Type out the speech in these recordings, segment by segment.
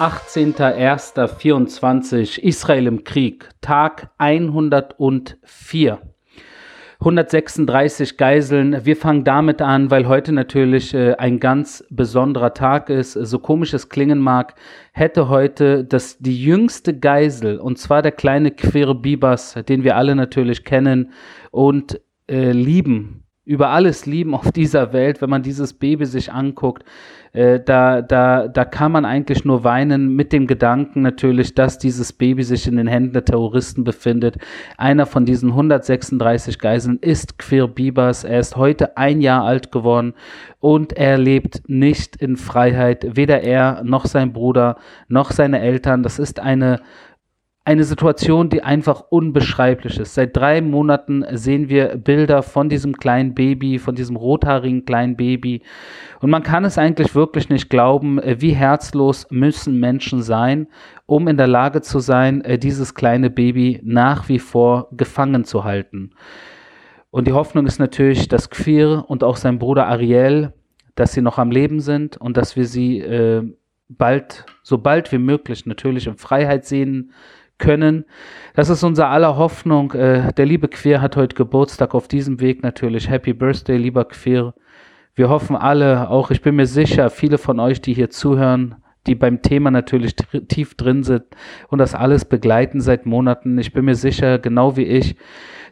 18.01.24 Israel im Krieg, Tag 104. 136 Geiseln. Wir fangen damit an, weil heute natürlich äh, ein ganz besonderer Tag ist. So komisch es klingen mag, hätte heute das die jüngste Geisel, und zwar der kleine Quir Bibas, den wir alle natürlich kennen und äh, lieben, über alles lieben auf dieser Welt, wenn man dieses Baby sich anguckt, äh, da, da, da kann man eigentlich nur weinen mit dem Gedanken natürlich, dass dieses Baby sich in den Händen der Terroristen befindet. Einer von diesen 136 Geiseln ist Quir Bibas. Er ist heute ein Jahr alt geworden und er lebt nicht in Freiheit. Weder er noch sein Bruder noch seine Eltern. Das ist eine eine Situation, die einfach unbeschreiblich ist. Seit drei Monaten sehen wir Bilder von diesem kleinen Baby, von diesem rothaarigen kleinen Baby. Und man kann es eigentlich wirklich nicht glauben, äh, wie herzlos müssen Menschen sein, um in der Lage zu sein, äh, dieses kleine Baby nach wie vor gefangen zu halten. Und die Hoffnung ist natürlich, dass Quir und auch sein Bruder Ariel, dass sie noch am Leben sind und dass wir sie äh, bald, so bald wie möglich natürlich in Freiheit sehen können. Das ist unser aller Hoffnung. Äh, der liebe Queer hat heute Geburtstag. Auf diesem Weg natürlich Happy Birthday, lieber Queer. Wir hoffen alle, auch ich bin mir sicher, viele von euch, die hier zuhören, die beim Thema natürlich tief drin sind und das alles begleiten seit Monaten. Ich bin mir sicher, genau wie ich,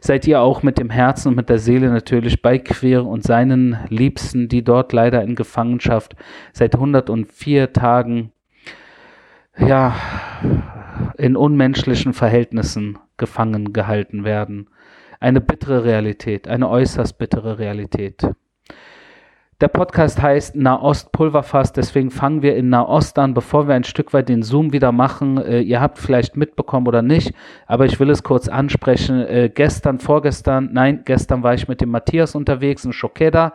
seid ihr auch mit dem Herzen und mit der Seele natürlich bei Queer und seinen Liebsten, die dort leider in Gefangenschaft seit 104 Tagen, ja, in unmenschlichen Verhältnissen gefangen gehalten werden. Eine bittere Realität, eine äußerst bittere Realität. Der Podcast heißt Nahost Pulverfass, deswegen fangen wir in Nahost an, bevor wir ein Stück weit den Zoom wieder machen. Äh, ihr habt vielleicht mitbekommen oder nicht, aber ich will es kurz ansprechen. Äh, gestern, vorgestern, nein, gestern war ich mit dem Matthias unterwegs in Shokeda.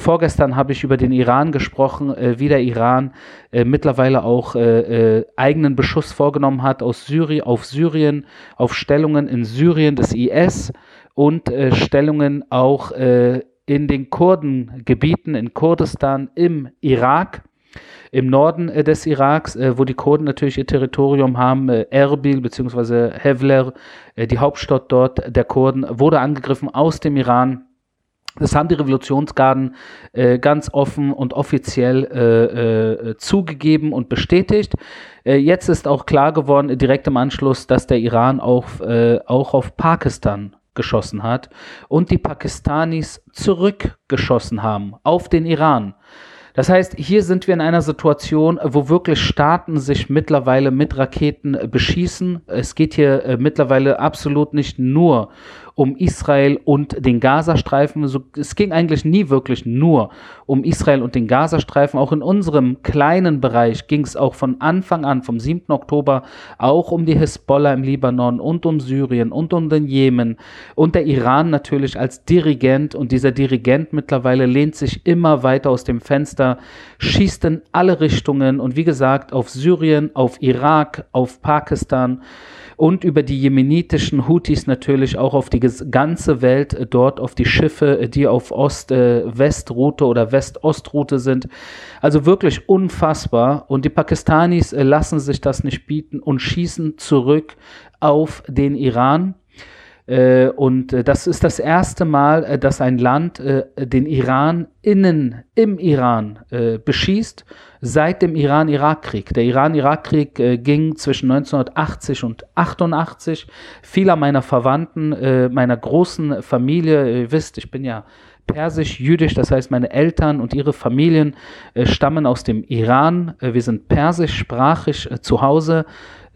Vorgestern habe ich über den Iran gesprochen, äh, wie der Iran äh, mittlerweile auch äh, äh eigenen Beschuss vorgenommen hat aus Syrien, auf Syrien, auf Stellungen in Syrien des IS und äh, Stellungen auch äh, in den Kurdengebieten in Kurdistan im Irak im Norden des Iraks, wo die Kurden natürlich ihr Territorium haben, Erbil bzw. Hevler, die Hauptstadt dort der Kurden, wurde angegriffen aus dem Iran. Das haben die Revolutionsgarden äh, ganz offen und offiziell äh, äh, zugegeben und bestätigt. Äh, jetzt ist auch klar geworden, direkt im Anschluss, dass der Iran auch, äh, auch auf Pakistan geschossen hat und die Pakistanis zurückgeschossen haben auf den Iran. Das heißt, hier sind wir in einer Situation, wo wirklich Staaten sich mittlerweile mit Raketen beschießen. Es geht hier äh, mittlerweile absolut nicht nur um Israel und den Gazastreifen. So, es ging eigentlich nie wirklich nur um Israel und den Gazastreifen. Auch in unserem kleinen Bereich ging es auch von Anfang an, vom 7. Oktober, auch um die Hisbollah im Libanon und um Syrien und um den Jemen und der Iran natürlich als Dirigent. Und dieser Dirigent mittlerweile lehnt sich immer weiter aus dem Fenster, schießt in alle Richtungen und wie gesagt auf Syrien, auf Irak, auf Pakistan und über die jemenitischen Houthis natürlich auch auf die ganze Welt äh, dort, auf die Schiffe, äh, die auf Ost-West-Route äh, oder West-Ost-Route sind. Also wirklich unfassbar. Und die Pakistanis lassen sich das nicht bieten und schießen zurück auf den Iran. Äh, und äh, das ist das erste Mal, äh, dass ein Land den Iran innen im Iran beschießt seit dem Iran-Irak-Krieg. Der Iran-Irak-Krieg ging zwischen 1980 und 88. Viele meiner Verwandten, meiner großen Familie, ihr wisst, ich bin ja persisch-jüdisch, das heißt meine Eltern und ihre Familien stammen aus dem Iran. wir sind persischsprachig zu Hause.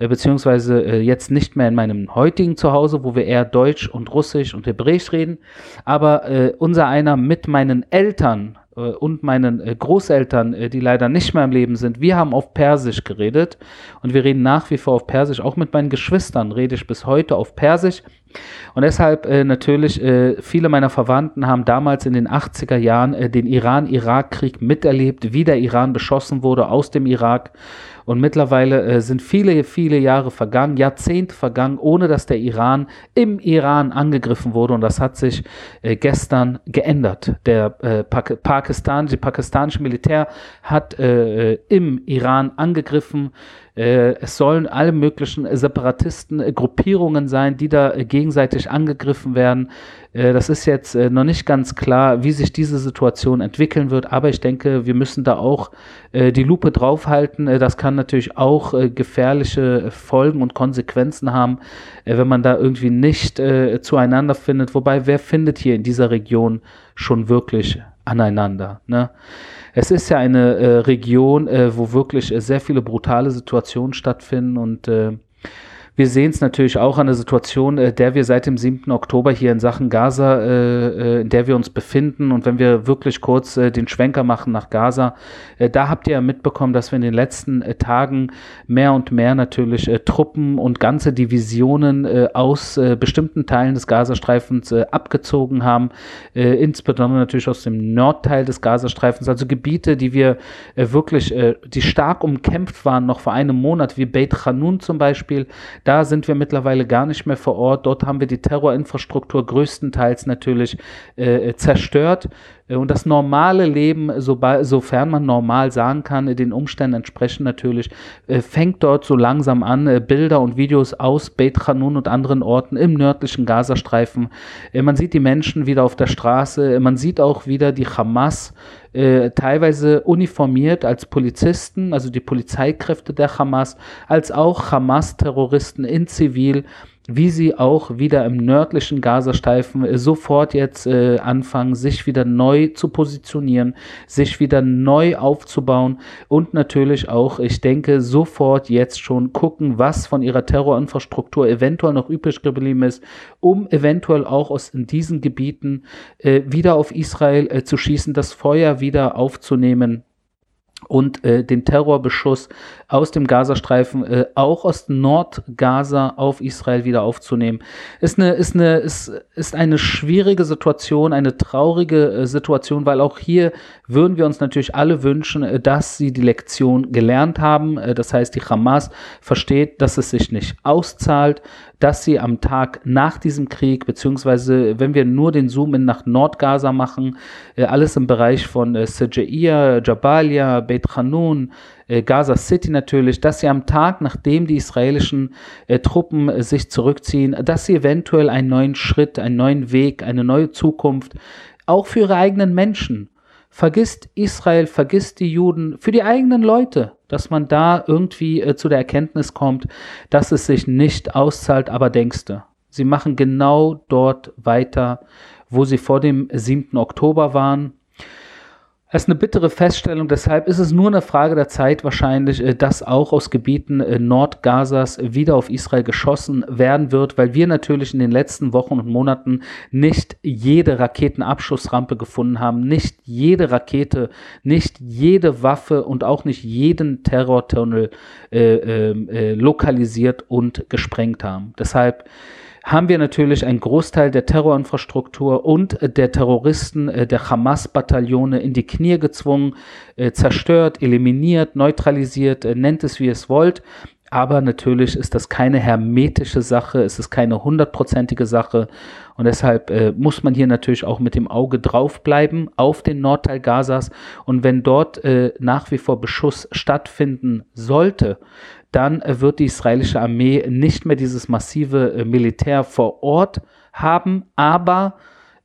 Äh, beziehungsweise äh, jetzt nicht mehr in meinem heutigen Zuhause, wo wir eher Deutsch und Russisch und Hebräisch reden, aber äh, unser einer mit meinen Eltern äh, und meinen äh, Großeltern, äh, die leider nicht mehr im Leben sind, wir haben auf Persisch geredet und wir reden nach wie vor auf Persisch. Auch mit meinen Geschwistern rede ich bis heute auf Persisch. Und deshalb äh, natürlich, äh, viele meiner Verwandten haben damals in den 80er Jahren äh, den Iran-Irak-Krieg miterlebt, wie der Iran beschossen wurde aus dem Irak. Und mittlerweile äh, sind viele, viele Jahre vergangen, Jahrzehnte vergangen, ohne dass der Iran im Iran angegriffen wurde. Und das hat sich äh, gestern geändert. Der äh, Pak Pakistan, die pakistanische Militär hat äh, im Iran angegriffen. Äh, es sollen alle möglichen Separatisten-Gruppierungen sein, die da gegenseitig angegriffen werden. Äh, das ist jetzt äh, noch nicht ganz klar, wie sich diese Situation entwickeln wird, aber ich denke, wir müssen da auch die Lupe draufhalten. Das kann natürlich auch gefährliche Folgen und Konsequenzen haben, wenn man da irgendwie nicht zueinander findet. Wobei, wer findet hier in dieser Region schon wirklich aneinander? Ne? es ist ja eine äh, Region, äh, wo wirklich äh, sehr viele brutale Situationen stattfinden und äh, wir sehen es natürlich auch an der Situation, äh, der wir seit dem 7. Oktober hier in Sachen Gaza, äh, äh, in der wir uns befinden. Und wenn wir wirklich kurz äh, den Schwenker machen nach Gaza, äh, da habt ihr ja mitbekommen, dass wir in den letzten äh, Tagen mehr und mehr natürlich Truppen und ganze Divisionen aus bestimmten Teilen des Gazastreifens abgezogen haben, insbesondere natürlich aus dem Nordteil des Gazastreifens, also Gebiete, die wir wirklich, die stark umkämpft waren, noch vor einem Monat, wie Beit Hanun zum Beispiel. Da sind wir mittlerweile gar nicht mehr vor Ort. Dort haben wir die Terrorinfrastruktur größtenteils natürlich äh, zerstört. Äh, und das normale Leben, sofern man normal sagen kann, den Umständen entsprechend natürlich, äh, fängt dort so langsam an. Äh, Bilder und Videos aus Beit Hanun und anderen Orten im nördlichen Gazastreifen. Man sieht die Menschen wieder auf der Straße. Man sieht auch wieder die Hamas äh, teilweise uniformiert als Polizisten, also die Polizeikräfte der Hamas, als auch Hamas-Terroristen in Zivil wie sie auch wieder im nördlichen Gazastreifen äh, sofort jetzt äh, anfangen, sich wieder neu zu positionieren, sich wieder neu aufzubauen und natürlich auch, ich denke, sofort jetzt schon gucken, was von ihrer Terrorinfrastruktur eventuell noch übrig geblieben ist, um eventuell auch aus in diesen Gebieten äh, wieder auf Israel äh, zu schießen, das Feuer wieder aufzunehmen und äh, den Terrorbeschuss aus dem Gazastreifen, äh, auch aus Nordgaza auf Israel wieder aufzunehmen. Ist eine, ist eine, ist, ist eine schwierige Situation, eine traurige äh, Situation, weil auch hier würden wir uns natürlich alle wünschen, äh, dass sie die Lektion gelernt haben. Äh, das heißt, die Hamas versteht, dass es sich nicht auszahlt, dass sie am Tag nach diesem Krieg, beziehungsweise wenn wir nur den Zoom in nach Nordgaza machen, äh, alles im Bereich von äh, Sejaia, Jabalia, Beit Hanun, äh, Gaza City natürlich, dass sie am Tag, nachdem die israelischen äh, Truppen sich zurückziehen, dass sie eventuell einen neuen Schritt, einen neuen Weg, eine neue Zukunft, auch für ihre eigenen Menschen, vergisst Israel, vergisst die Juden, für die eigenen Leute, dass man da irgendwie äh, zu der Erkenntnis kommt, dass es sich nicht auszahlt, aber denkste. Sie machen genau dort weiter, wo sie vor dem 7. Oktober waren das ist eine bittere Feststellung, deshalb ist es nur eine Frage der Zeit wahrscheinlich, äh, dass auch aus Gebieten äh, Nordgazas wieder auf Israel geschossen werden wird, weil wir natürlich in den letzten Wochen und Monaten nicht jede Raketenabschussrampe gefunden haben, nicht jede Rakete, nicht jede Waffe und auch nicht jeden Terrortunnel äh, ähm, äh, lokalisiert und gesprengt haben. Deshalb haben wir natürlich einen Großteil der Terrorinfrastruktur und der Terroristen äh, der Hamas-Bataillone in die Knie gezwungen, äh, zerstört, eliminiert, neutralisiert, äh, nennt es wie es wollt. Aber natürlich ist das keine hermetische Sache, es ist keine hundertprozentige Sache. Und deshalb äh, muss man hier natürlich auch mit dem Auge draufbleiben auf den Nordteil Gazas. Und wenn dort äh, nach wie vor Beschuss stattfinden sollte, dann äh, wird die israelische Armee nicht mehr dieses massive äh, Militär vor Ort haben, aber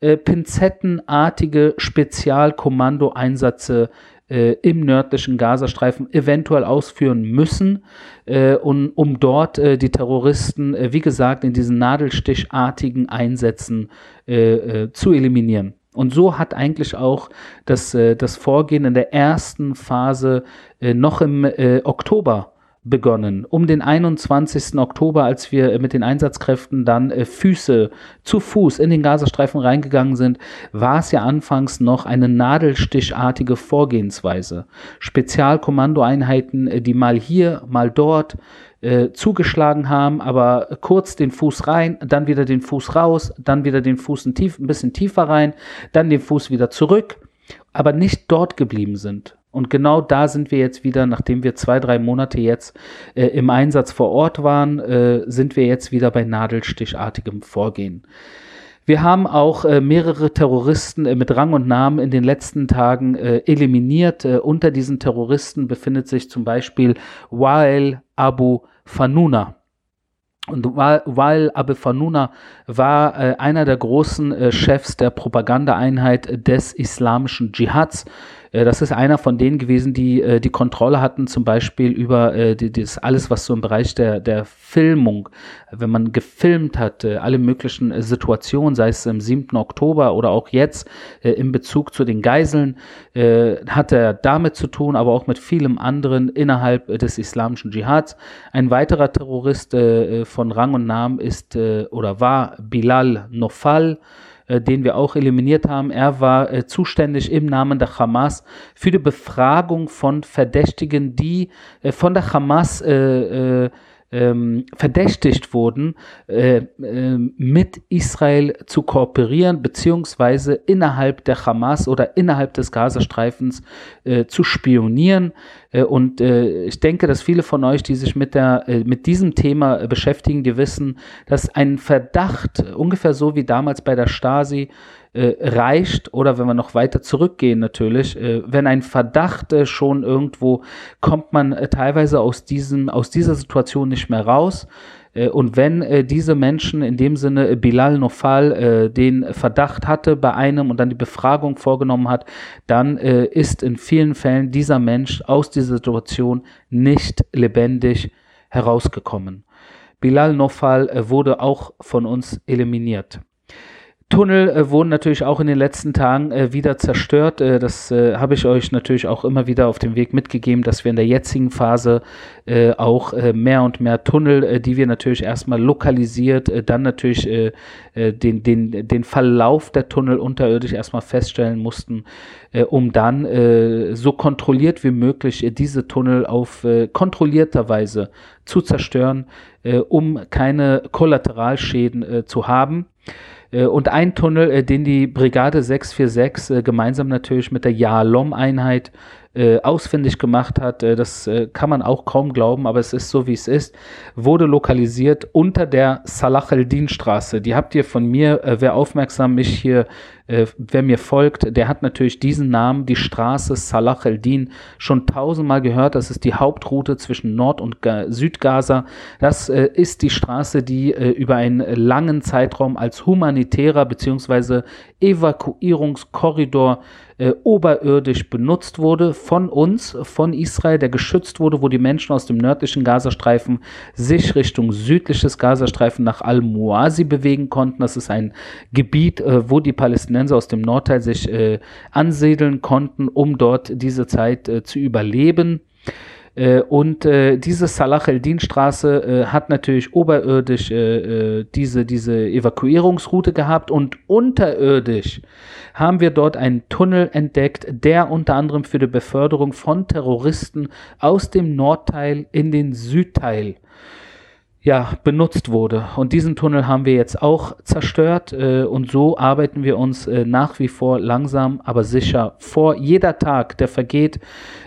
äh, pinzettenartige Spezialkommando-Einsätze äh, im nördlichen Gazastreifen eventuell ausführen müssen, äh, und, um dort äh, die Terroristen, äh, wie gesagt, in diesen nadelstichartigen Einsätzen äh, äh, zu eliminieren. Und so hat eigentlich auch das, das Vorgehen in der ersten Phase noch im Oktober begonnen. Um den 21. Oktober, als wir mit den Einsatzkräften dann äh, Füße zu Fuß in den Gazastreifen reingegangen sind, war es ja anfangs noch eine nadelstichartige Vorgehensweise. Spezialkommandoeinheiten, äh, die mal hier, mal dort äh, zugeschlagen haben, aber kurz den Fuß rein, dann wieder den Fuß raus, dann wieder den Fuß ein, tief, ein bisschen tiefer rein, dann den Fuß wieder zurück, aber nicht dort geblieben sind. Und genau da sind wir jetzt wieder, nachdem wir zwei, drei Monate jetzt äh, im Einsatz vor Ort waren, äh, sind wir jetzt wieder bei nadelstichartigem Vorgehen. Wir haben auch äh, mehrere Terroristen äh, mit Rang und Namen in den letzten Tagen äh, eliminiert. Äh, unter diesen Terroristen befindet sich zum Beispiel Wael Abu Fanuna. Und Wael Abu Fanuna war äh, einer der großen äh, Chefs der Propagandaeinheit des islamischen Dschihads das ist einer von denen gewesen, die äh, die Kontrolle hatten, zum Beispiel über äh, die, das alles, was so im Bereich der, der Filmung, wenn man gefilmt hat, äh, alle möglichen äh, Situationen, sei es im 7. Oktober oder auch jetzt äh, in Bezug zu den Geiseln, äh, hat er damit zu tun, aber auch mit vielem anderen innerhalb äh, des islamischen Dschihads. Ein weiterer Terrorist äh, von Rang und Namen ist äh, oder war Bilal Nofal äh, den wir auch eliminiert haben. Er war äh, zuständig im Namen der Hamas für die Befragung von Verdächtigen, die äh, von der Hamas äh, äh, ähm, verdächtigt wurden, äh, äh, mit Israel zu kooperieren, beziehungsweise innerhalb der Hamas oder innerhalb des Gazastreifens äh, zu spionieren. Äh, und äh, ich denke, dass viele von euch, die sich mit, der, äh, mit diesem Thema beschäftigen, die wissen, dass ein Verdacht, ungefähr so wie damals bei der Stasi, reicht oder wenn wir noch weiter zurückgehen natürlich, wenn ein Verdacht schon irgendwo kommt man teilweise aus diesem aus dieser Situation nicht mehr raus äh, und wenn äh, diese Menschen, in dem Sinne Bilal Nofal, äh, den Verdacht hatte bei einem und dann die Befragung vorgenommen hat, dann ist in vielen Fällen dieser Mensch aus dieser Situation nicht lebendig herausgekommen. Bilal Nofal wurde auch von uns eliminiert. Tunnel äh, wurden natürlich auch in den letzten Tagen äh, wieder zerstört. Äh, das äh, habe ich euch natürlich auch immer wieder auf dem Weg mitgegeben, dass wir in der jetzigen Phase äh, auch äh, mehr und mehr Tunnel, die wir natürlich erstmal lokalisiert, dann natürlich den, den, den Verlauf der Tunnel unterirdisch erstmal feststellen mussten, um dann so kontrolliert wie möglich diese Tunnel auf kontrollierter Weise zu zerstören, um keine Kollateralschäden zu haben. Äh, und ein Tunnel, äh, den die Brigade 646 äh, gemeinsam natürlich mit der Yalom-Einheit ausfindig gemacht hat, das kann man auch kaum glauben, aber es ist so, wie es ist, wurde lokalisiert unter der Salah el-Din-Straße. Die habt ihr von mir, wer aufmerksam mich hier äh, wer mir folgt, der hat natürlich diesen Namen, die Straße Salah el-Din, schon tausendmal gehört. Das ist die Hauptroute zwischen Nord- und Südgaza. Das äh, ist die Straße, die äh, über einen langen Zeitraum als humanitärer bzw. Evakuierungskorridor äh, oberirdisch benutzt wurde von uns, von Israel, der geschützt wurde, wo die Menschen aus dem nördlichen Gazastreifen sich Richtung südliches Gazastreifen nach Al-Muasi bewegen konnten. Das ist ein Gebiet, äh, wo die Palästinenser aus dem Nordteil sich äh, ansiedeln konnten, um dort diese Zeit äh, zu überleben. Äh, und äh, diese Salah el-Din-Straße äh, hat natürlich oberirdisch äh, äh, diese, diese Evakuierungsroute gehabt. Und unterirdisch haben wir dort einen Tunnel entdeckt, der unter anderem für die Beförderung von Terroristen aus dem Nordteil in den Südteil ja, benutzt wurde. Und diesen Tunnel haben wir jetzt auch zerstört äh, und so arbeiten wir uns äh, nach wie vor langsam, aber sicher vor. Jeder Tag, der vergeht,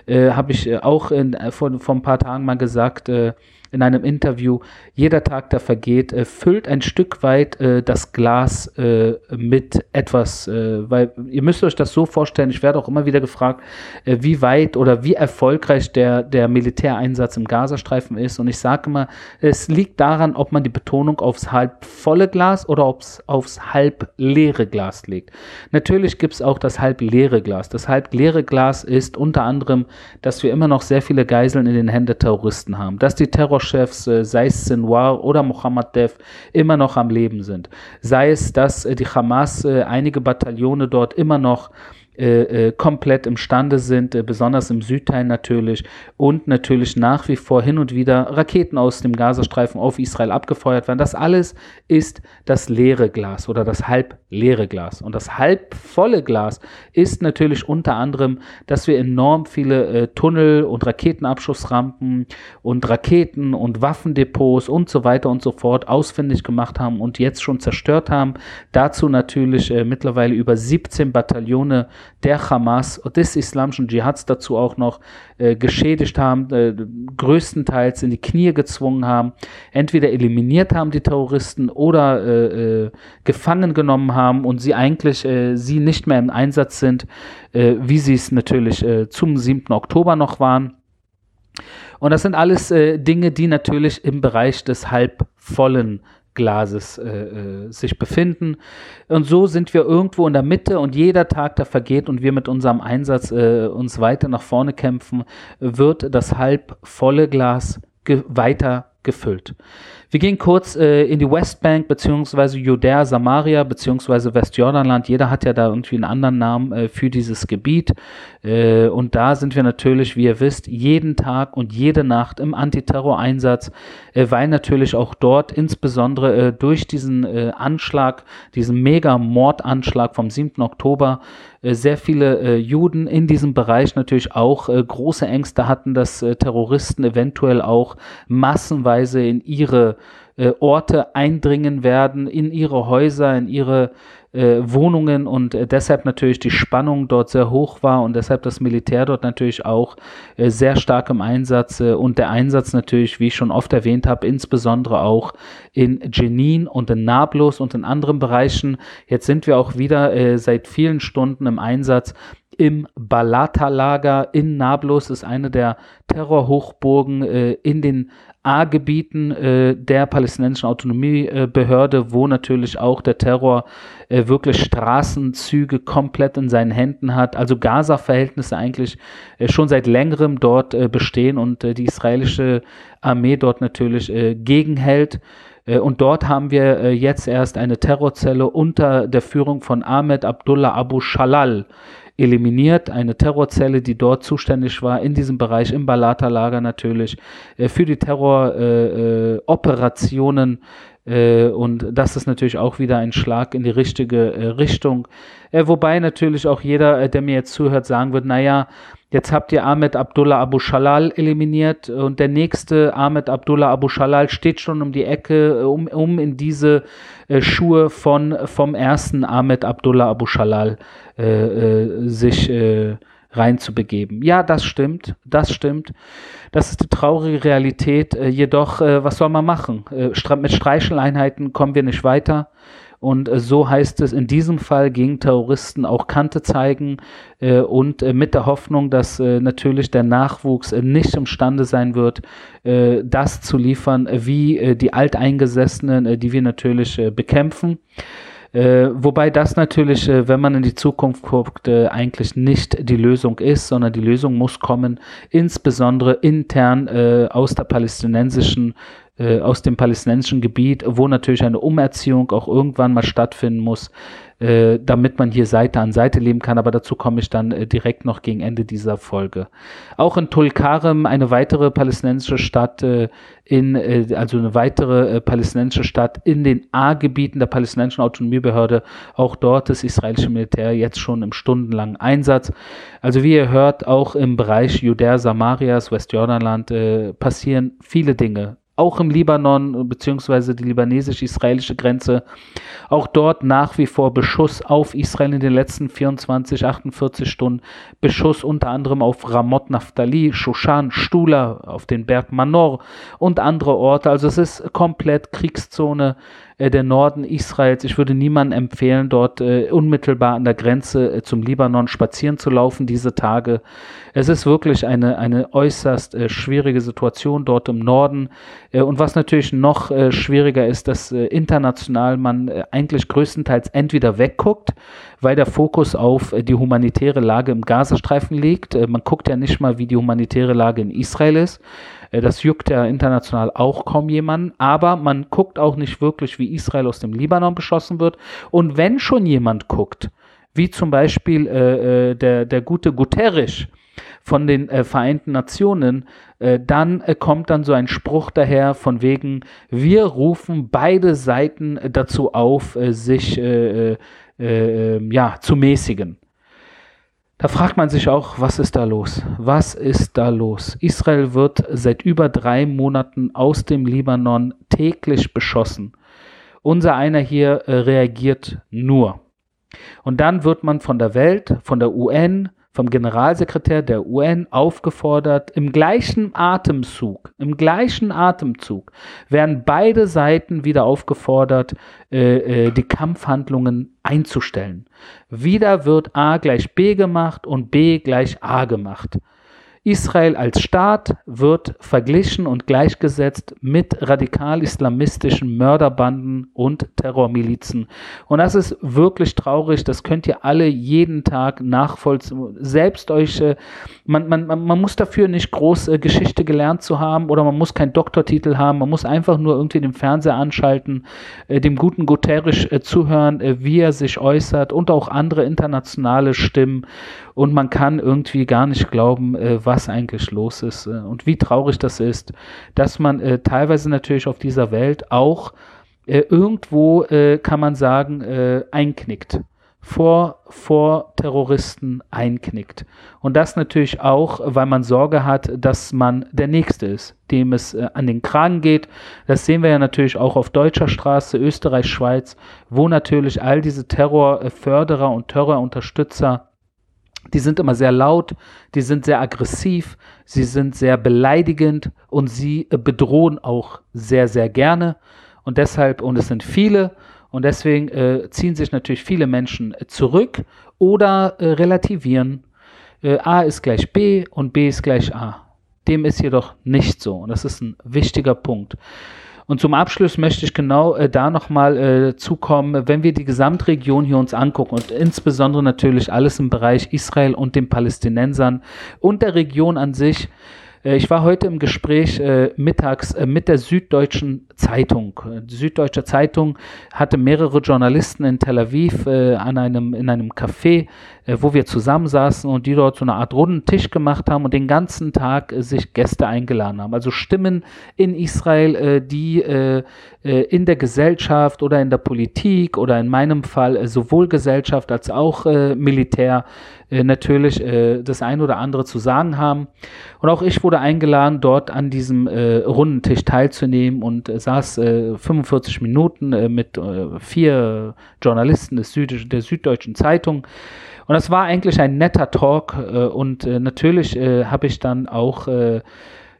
äh, habe ich äh, auch in, äh, vor, vor ein paar Tagen mal gesagt, äh, in einem Interview, jeder Tag, der vergeht, äh, füllt ein Stück weit äh, das Glas äh, mit etwas, äh, weil ihr müsst euch das so vorstellen, ich werde auch immer wieder gefragt, äh, wie weit oder wie erfolgreich der, der Militäreinsatz im Gazastreifen ist. Und ich sage immer, es liegt daran, ob man die Betonung aufs halb volle Glas oder ob's aufs halb leere Glas legt. Natürlich gibt es auch das halb leere Glas. Das halb leere Glas ist unter anderem, dass wir immer noch sehr viele Geiseln in den Händen der Terroristen haben, dass die Terror Terrorchefs, äh, sei es Sinwar oder Mohammed Def, immer noch am Leben sind. Sei es, dass äh, die Hamas äh, einige Bataillone dort immer noch äh, äh, komplett imstande sind, äh, besonders im Südteil natürlich, und natürlich nach wie vor hin und wieder Raketen aus dem Gazastreifen auf Israel abgefeuert werden. Das alles ist das leere Glas oder das halb leere Glas. Und das halb volle Glas ist natürlich unter anderem, dass wir enorm viele äh, Tunnel und Raketenabschussrampen und Raketen und Waffendepots und so weiter und so fort ausfindig gemacht haben und jetzt schon zerstört haben. Dazu natürlich äh, mittlerweile über 17 Bataillone der Hamas und des islamischen Dschihads dazu auch noch äh, geschädigt haben, äh, größtenteils in die Knie gezwungen haben, entweder eliminiert haben die Terroristen oder äh, äh gefangen genommen haben und sie eigentlich äh, sie nicht mehr im Einsatz sind, äh, wie sie es natürlich zum 7. Oktober noch waren. Und das sind alles Dinge, die natürlich im Bereich des halbvollen Glases äh, äh, sich befinden. Und so sind wir irgendwo in der Mitte und jeder Tag, der vergeht und wir mit unserem Einsatz äh, uns weiter nach vorne kämpfen, wird das halb volle Glas ge weiter gefüllt. Wir gehen kurz äh, in die Westbank beziehungsweise Judäa, Samaria beziehungsweise Westjordanland. Jeder hat ja da irgendwie einen anderen Namen äh, für dieses Gebiet. Äh, und da sind wir natürlich, wie ihr wisst, jeden Tag und jede Nacht im Antiterror-Einsatz, äh, weil natürlich auch dort insbesondere äh, durch diesen äh, Anschlag, diesen Mega-Mordanschlag vom 7. Oktober, sehr viele Juden in diesem Bereich natürlich auch große Ängste hatten, dass Terroristen eventuell auch massenweise in ihre äh, Orte eindringen werden, in ihre Häuser, in ihre äh, Wohnungen und äh, deshalb natürlich die Spannung dort sehr hoch war und deshalb das Militär dort natürlich auch äh, sehr stark im Einsatz äh, und der Einsatz natürlich, wie ich schon oft erwähnt habe, insbesondere auch in Jenin und in Nablus und in anderen Bereichen. Jetzt sind wir auch wieder äh, seit vielen Stunden im Einsatz im Balata-Lager in Nablus ist eine der Terrorhochburgen äh, in den A-Gebieten äh, der palästinensischen Autonomiebehörde, wo natürlich auch der Terror äh, wirklich Straßenzüge komplett in seinen Händen hat. Also Gaza-Verhältnisse eigentlich äh, schon seit längerem dort äh, bestehen und äh, die israelische Armee dort natürlich äh, gegenhält. Und dort haben wir jetzt erst eine Terrorzelle unter der Führung von Ahmed Abdullah Abu Shalal eliminiert, eine Terrorzelle, die dort zuständig war, in diesem Bereich, im Balata-Lager natürlich, äh, für die Terroroperationen. Äh, äh, und das ist natürlich auch wieder ein Schlag in die richtige Richtung. wobei natürlich auch jeder, der mir jetzt zuhört, sagen wird, naja, Jetzt habt ihr Ahmed Abdullah Abu Shalal eliminiert und der nächste Ahmed Abdullah Abu Shalal steht schon um die Ecke, um, um in diese äh, Schuhe von, vom ersten Ahmed Abdullah Abu Shalal äh, äh, sich äh, reinzubegeben. Ja, das stimmt, das stimmt. Das ist die traurige Realität. Äh, jedoch, äh, was soll man machen? mit Streicheleinheiten kommen wir nicht weiter. Und äh, so heißt es in diesem Fall gegen Terroristen auch Kante zeigen äh, und äh, mit der Hoffnung, dass natürlich der Nachwuchs nicht imstande sein wird, das zu liefern, wie die Alteingesessenen, die wir natürlich bekämpfen. Äh, wobei das natürlich, äh, wenn man in die Zukunft guckt, äh, eigentlich nicht die Lösung ist, sondern die Lösung muss kommen, insbesondere intern aus der palästinensischen äh, aus dem palästinensischen Gebiet, wo natürlich eine Umerziehung auch irgendwann mal stattfinden muss, äh, damit man hier Seite an Seite leben kann. Aber dazu komme ich dann äh, direkt noch gegen Ende dieser Folge. Auch in Tulkarem, eine weitere palästinensische Stadt äh, in, äh, also eine weitere palästinensische Stadt in den A-Gebieten der palästinensischen Autonomiebehörde. Auch dort ist israelische Militär jetzt schon im stundenlangen Einsatz. Also wie ihr hört, auch im Bereich Judäa, Samarias, Westjordanland passieren viele Dinge auch im Libanon beziehungsweise die libanesisch-israelische Grenze. Auch dort nach wie vor Beschuss auf Israel in den letzten 24, 48 Stunden. Beschuss unter anderem auf Ramot Naftali, Shoshan, Stula, auf den Berg Manor und andere Orte. Also es ist komplett Kriegszone äh, der Norden Israels. Ich würde niemandem empfehlen, dort äh, unmittelbar an der Grenze äh, zum Libanon spazieren zu laufen diese Tage. Es ist wirklich eine, eine äußerst äh, schwierige Situation dort im Norden. Äh, und was natürlich noch schwieriger ist, dass international man eigentlich größtenteils entweder wegguckt, weil der Fokus auf die humanitäre Lage im Gazastreifen liegt. man guckt ja nicht mal, wie die humanitäre Lage in Israel ist. Äh, das juckt ja international auch kaum jemanden, aber man guckt auch nicht wirklich, wie Israel aus dem Libanon beschossen wird. Und wenn schon jemand guckt, wie zum Beispiel äh, äh der, der gute Guterres von den äh, Vereinten Nationen, äh, dann äh, kommt dann so ein Spruch daher von wegen, wir rufen beide Seiten dazu auf, sich ja, zu mäßigen. Da fragt man sich auch, was ist da los? Was ist da los? Israel wird seit über drei Monaten aus dem Libanon täglich beschossen. Unser einer hier äh, reagiert nur. Und dann wird man von der Welt, von der UN, vom Generalsekretär der UN aufgefordert, im gleichen Atemzug, im gleichen Atemzug werden beide Seiten wieder aufgefordert, äh, äh, die Kampfhandlungen einzustellen. Wieder wird A gleich B gemacht und B gleich A gemacht. Israel als Staat wird verglichen und gleichgesetzt mit radikal-islamistischen Mörderbanden und Terrormilizen. Und das ist wirklich traurig. Das könnt ihr alle jeden Tag nachvollziehen. Selbst euch, äh, man, man, man muss dafür nicht groß äh, Geschichte gelernt zu haben oder man muss keinen Doktortitel haben. Man muss einfach nur irgendwie den Fernseher anschalten, äh, dem guten Guterres zuhören, wie er sich äußert und auch andere internationale Stimmen und man kann irgendwie gar nicht glauben, äh, was eigentlich los ist äh, und wie traurig das ist, dass man äh, teilweise natürlich auf dieser Welt auch äh, irgendwo, äh, kann man sagen, äh, einknickt. Vor, vor Terroristen einknickt. Und das natürlich auch, weil man Sorge hat, dass man der Nächste ist, dem es an den Kragen geht. Das sehen wir ja natürlich auch auf deutscher Straße, Österreich, Schweiz, wo natürlich all diese Terrorförderer und Terrorunterstützer die sind immer sehr laut, die sind sehr aggressiv, sie sind sehr beleidigend und sie äh, bedrohen auch sehr, sehr gerne. Und deshalb, und es sind viele, und deswegen äh, ziehen sich natürlich viele Menschen zurück oder äh, relativieren. Äh, A ist gleich B und B ist gleich A. Dem ist jedoch nicht so. Und das ist ein wichtiger Punkt. Und zum Abschluss möchte ich genau äh, da nochmal äh, zukommen, wenn wir die Gesamtregion hier uns angucken und insbesondere natürlich alles im Bereich Israel und den Palästinensern und der Region an sich, äh, ich war heute im Gespräch äh, mittags äh, mit der Süddeutschen Zeitung. Die Süddeutsche Zeitung hatte mehrere Journalisten in Tel Aviv äh, an einem, in einem Café, äh, wo wir zusammensaßen und die dort so eine Art runden Tisch gemacht haben und den ganzen Tag äh, sich Gäste eingeladen haben. Also Stimmen in Israel, die in der Gesellschaft oder in der Politik oder in meinem Fall sowohl Gesellschaft als auch Militär natürlich das ein oder andere zu sagen haben. Und auch ich wurde eingeladen, dort an diesem runden Tisch teilzunehmen und äh, saß äh, 45 Minuten äh, mit äh, vier Journalisten des Süd der Süddeutschen Zeitung. Und das war eigentlich ein netter Talk. Äh, und äh, natürlich habe ich dann auch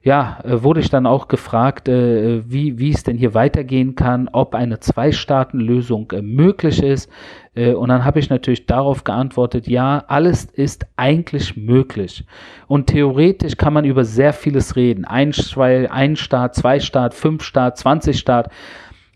ja, wurde ich dann auch gefragt, äh, wie, wie es denn hier weitergehen kann, ob eine Zwei-Staaten-Lösung äh, möglich ist. Äh, und dann habe ich natürlich darauf geantwortet, ja, alles ist eigentlich möglich. Und theoretisch kann man über sehr vieles reden. Ein, zwei, ein Staat, zwei Staat, fünf Staat, 20 Staat.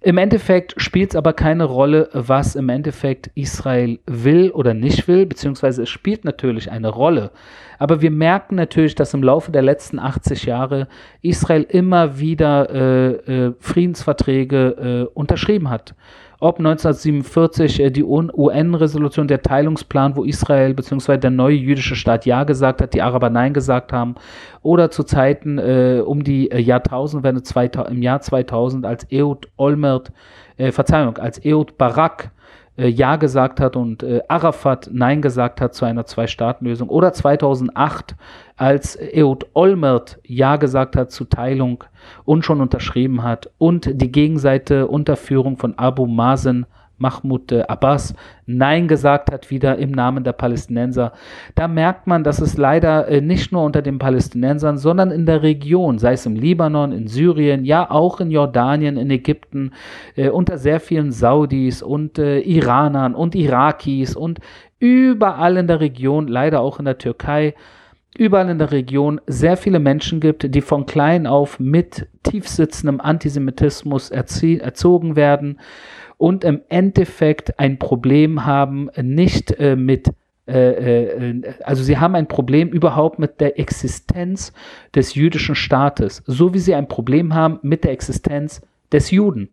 Im Endeffekt spielt es aber keine Rolle, was im Endeffekt Israel will oder nicht will, beziehungsweise es spielt natürlich eine Rolle. Aber wir merken natürlich, dass im Laufe der letzten 80 Jahre Israel immer wieder äh, äh, Friedensverträge äh, unterschrieben hat ob 1947 äh, die UN-Resolution, der Teilungsplan, wo Israel bzw. der neue jüdische Staat Ja gesagt hat, die Araber Nein gesagt haben, oder zu Zeiten äh, um die äh, Jahrtausendwende 2000, im Jahr 2000, als Ehud Olmert, äh, Verzeihung, als Ehud Barak äh, Ja gesagt hat und äh, Arafat Nein gesagt hat zu einer Zwei-Staaten-Lösung. Oder 2008, als Ehud Olmert Ja gesagt hat zu Teilung und schon unterschrieben hat und die Gegenseite unter Führung von Abu Mazen Mahmoud Abbas Nein gesagt hat, wieder im Namen der Palästinenser. Da merkt man, dass es leider äh, nicht nur unter den Palästinensern, sondern in der Region, sei es im Libanon, in Syrien, ja auch in Jordanien, in Ägypten, äh, unter sehr vielen Saudis und äh, Iranern und Irakis und überall in der Region, leider auch in der Türkei, überall in der Region sehr viele Menschen gibt, die von klein auf mit tiefsitzendem Antisemitismus erzogen werden und im Endeffekt ein Problem haben, nicht äh, mit äh, äh, also sie haben ein Problem überhaupt mit der Existenz des jüdischen Staates, so wie sie ein Problem haben mit der Existenz des Juden.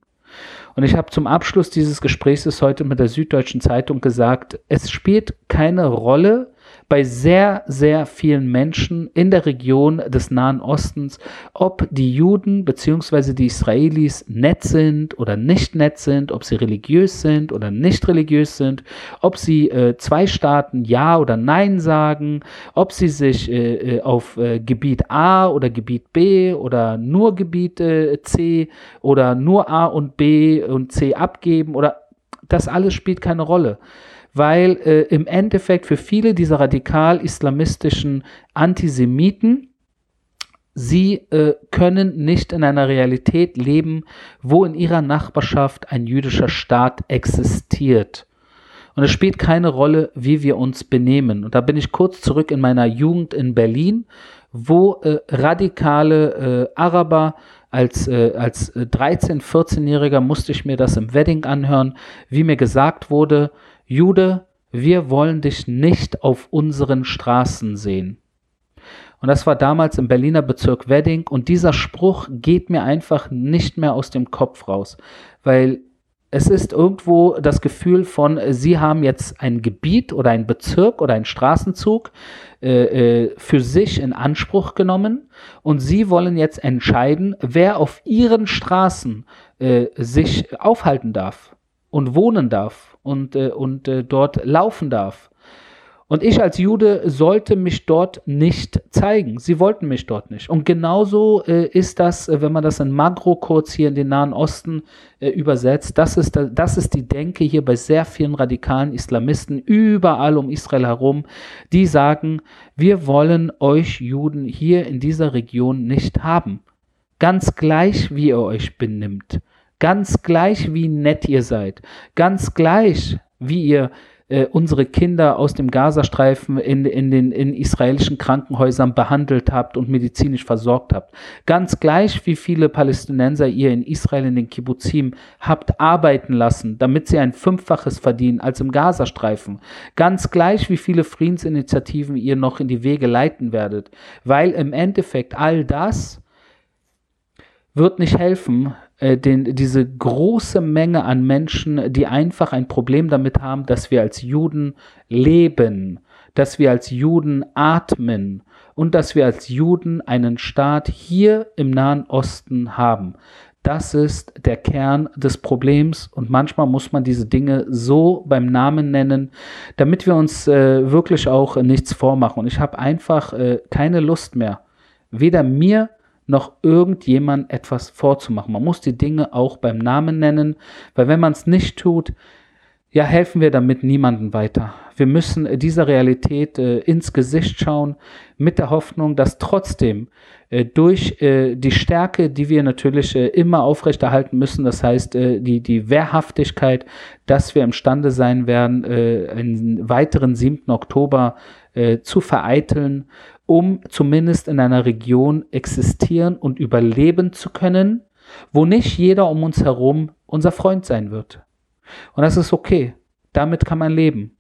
Und ich habe zum Abschluss dieses Gesprächs heute mit der Süddeutschen Zeitung gesagt, es spielt keine Rolle, bei sehr, sehr vielen Menschen in der Region des Nahen Ostens, ob die Juden bzw. die Israelis nett sind oder nicht nett sind, ob sie religiös sind oder nicht religiös sind, ob sie äh, zwei Staaten Ja oder Nein sagen, ob sie sich äh, äh auf äh, Gebiet A oder Gebiet B oder nur Gebiet C oder nur A und B und C abgeben oder das alles spielt keine Rolle, weil äh, im Endeffekt für viele dieser radikal-islamistischen Antisemiten Sie äh, können nicht in einer Realität leben, wo in ihrer Nachbarschaft ein jüdischer Staat existiert. Und es spielt keine Rolle, wie wir uns benehmen. Und da bin ich kurz zurück in meiner Jugend in Berlin, wo äh, radikale äh, Araber als, äh, als 13-, 14-Jähriger musste ich mir das im Wedding anhören, wie mir gesagt wurde, Jude, wir wollen dich nicht auf unseren Straßen sehen. Und das war damals im Berliner Bezirk Wedding. Und dieser Spruch geht mir einfach nicht mehr aus dem Kopf raus, weil es ist irgendwo das Gefühl von, Sie haben jetzt ein Gebiet oder ein Bezirk oder einen Straßenzug äh, äh, für sich in Anspruch genommen und Sie wollen jetzt entscheiden, wer auf Ihren Straßen äh, sich aufhalten darf und wohnen darf und, äh, und äh, dort laufen darf. Und ich als Jude sollte mich dort nicht zeigen. Sie wollten mich dort nicht. Und genauso äh, ist das, äh, wenn man das in Magro kurz hier in den Nahen Osten äh, übersetzt, das ist, das ist die Denke hier bei sehr vielen radikalen Islamisten überall um Israel herum, die sagen, wir wollen euch Juden hier in dieser Region nicht haben. Ganz gleich, wie ihr euch benimmt. Ganz gleich, wie nett ihr seid. Ganz gleich, wie ihr äh, unsere Kinder aus dem Gazastreifen in, in den in israelischen Krankenhäusern behandelt habt und medizinisch versorgt habt. Ganz gleich, wie viele Palästinenser ihr in Israel in den Kibbuzim habt arbeiten lassen, damit sie ein Fünffaches verdienen als im Gazastreifen. Ganz gleich, wie viele Friedensinitiativen ihr noch in die Wege leiten werdet. Weil im Endeffekt all das wird nicht helfen, äh, den, diese große Menge an Menschen, die einfach ein Problem damit haben, dass wir als Juden leben, dass wir als Juden atmen und dass wir als Juden einen Staat hier im Nahen Osten haben. Das ist der Kern des Problems und manchmal muss man diese Dinge so beim Namen nennen, damit wir uns äh, wirklich auch äh, nichts vormachen. Und ich habe einfach äh, keine Lust mehr, weder mir noch irgendjemand etwas vorzumachen. Man muss die Dinge auch beim Namen nennen, weil wenn man es nicht tut, ja, helfen wir damit niemanden weiter. Wir müssen dieser Realität äh, ins Gesicht schauen, mit der Hoffnung, dass trotzdem äh, durch äh, die Stärke, die wir natürlich äh, immer aufrechterhalten müssen, das heißt äh, die, die Wehrhaftigkeit, dass wir imstande sein werden, äh, einen weiteren 7. Oktober zu vereiteln um zumindest in einer Region existieren und überleben zu können, wo nicht jeder um uns herum unser Freund sein wird. Und das ist okay. Damit kann man leben.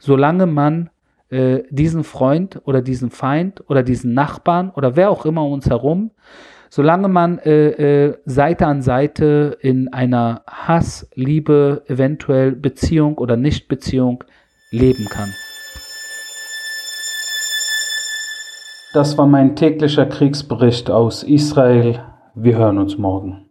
Solange man äh, diesen Freund oder diesen Feind oder diesen Nachbarn oder wer auch immer uns herum, solange man äh, äh, Seite an Seite in einer Hass, Liebe, eventuell Beziehung oder Nichtbeziehung leben kann. Das war mein täglicher Kriegsbericht aus Israel. Wir hören uns morgen.